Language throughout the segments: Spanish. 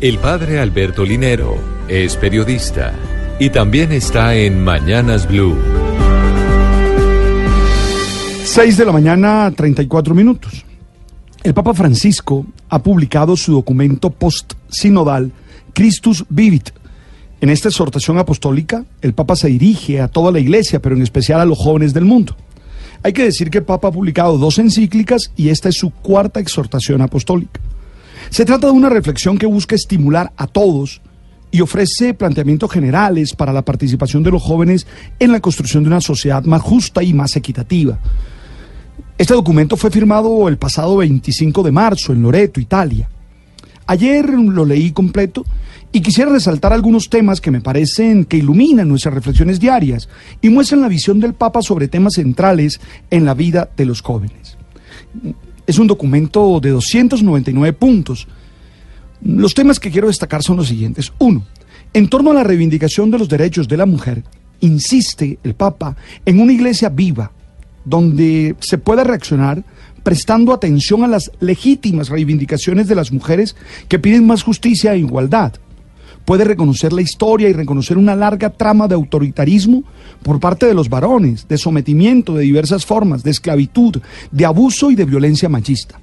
El padre Alberto Linero es periodista y también está en Mañanas Blue. 6 de la mañana, 34 minutos. El Papa Francisco ha publicado su documento post-sinodal Christus Vivit. En esta exhortación apostólica, el Papa se dirige a toda la iglesia, pero en especial a los jóvenes del mundo. Hay que decir que el Papa ha publicado dos encíclicas y esta es su cuarta exhortación apostólica. Se trata de una reflexión que busca estimular a todos y ofrece planteamientos generales para la participación de los jóvenes en la construcción de una sociedad más justa y más equitativa. Este documento fue firmado el pasado 25 de marzo en Loreto, Italia. Ayer lo leí completo y quisiera resaltar algunos temas que me parecen que iluminan nuestras reflexiones diarias y muestran la visión del Papa sobre temas centrales en la vida de los jóvenes. Es un documento de 299 puntos. Los temas que quiero destacar son los siguientes. Uno, en torno a la reivindicación de los derechos de la mujer, insiste el Papa en una iglesia viva, donde se pueda reaccionar prestando atención a las legítimas reivindicaciones de las mujeres que piden más justicia e igualdad. Puede reconocer la historia y reconocer una larga trama de autoritarismo por parte de los varones, de sometimiento de diversas formas, de esclavitud, de abuso y de violencia machista.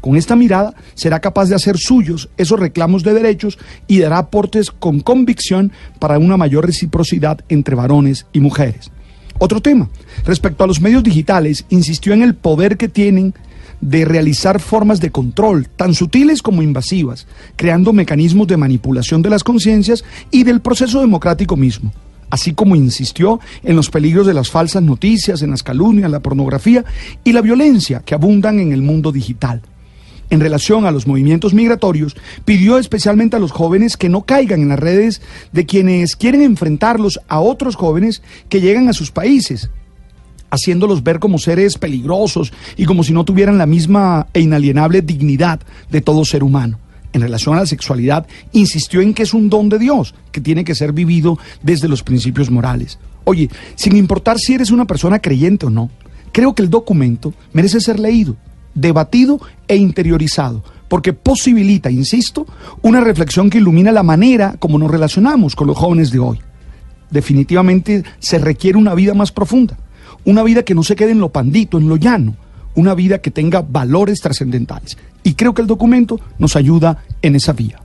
Con esta mirada será capaz de hacer suyos esos reclamos de derechos y dará aportes con convicción para una mayor reciprocidad entre varones y mujeres. Otro tema, respecto a los medios digitales, insistió en el poder que tienen de realizar formas de control, tan sutiles como invasivas, creando mecanismos de manipulación de las conciencias y del proceso democrático mismo, así como insistió en los peligros de las falsas noticias, en las calumnias, la pornografía y la violencia que abundan en el mundo digital. En relación a los movimientos migratorios, pidió especialmente a los jóvenes que no caigan en las redes de quienes quieren enfrentarlos a otros jóvenes que llegan a sus países, haciéndolos ver como seres peligrosos y como si no tuvieran la misma e inalienable dignidad de todo ser humano. En relación a la sexualidad, insistió en que es un don de Dios, que tiene que ser vivido desde los principios morales. Oye, sin importar si eres una persona creyente o no, creo que el documento merece ser leído debatido e interiorizado, porque posibilita, insisto, una reflexión que ilumina la manera como nos relacionamos con los jóvenes de hoy. Definitivamente se requiere una vida más profunda, una vida que no se quede en lo pandito, en lo llano, una vida que tenga valores trascendentales. Y creo que el documento nos ayuda en esa vía.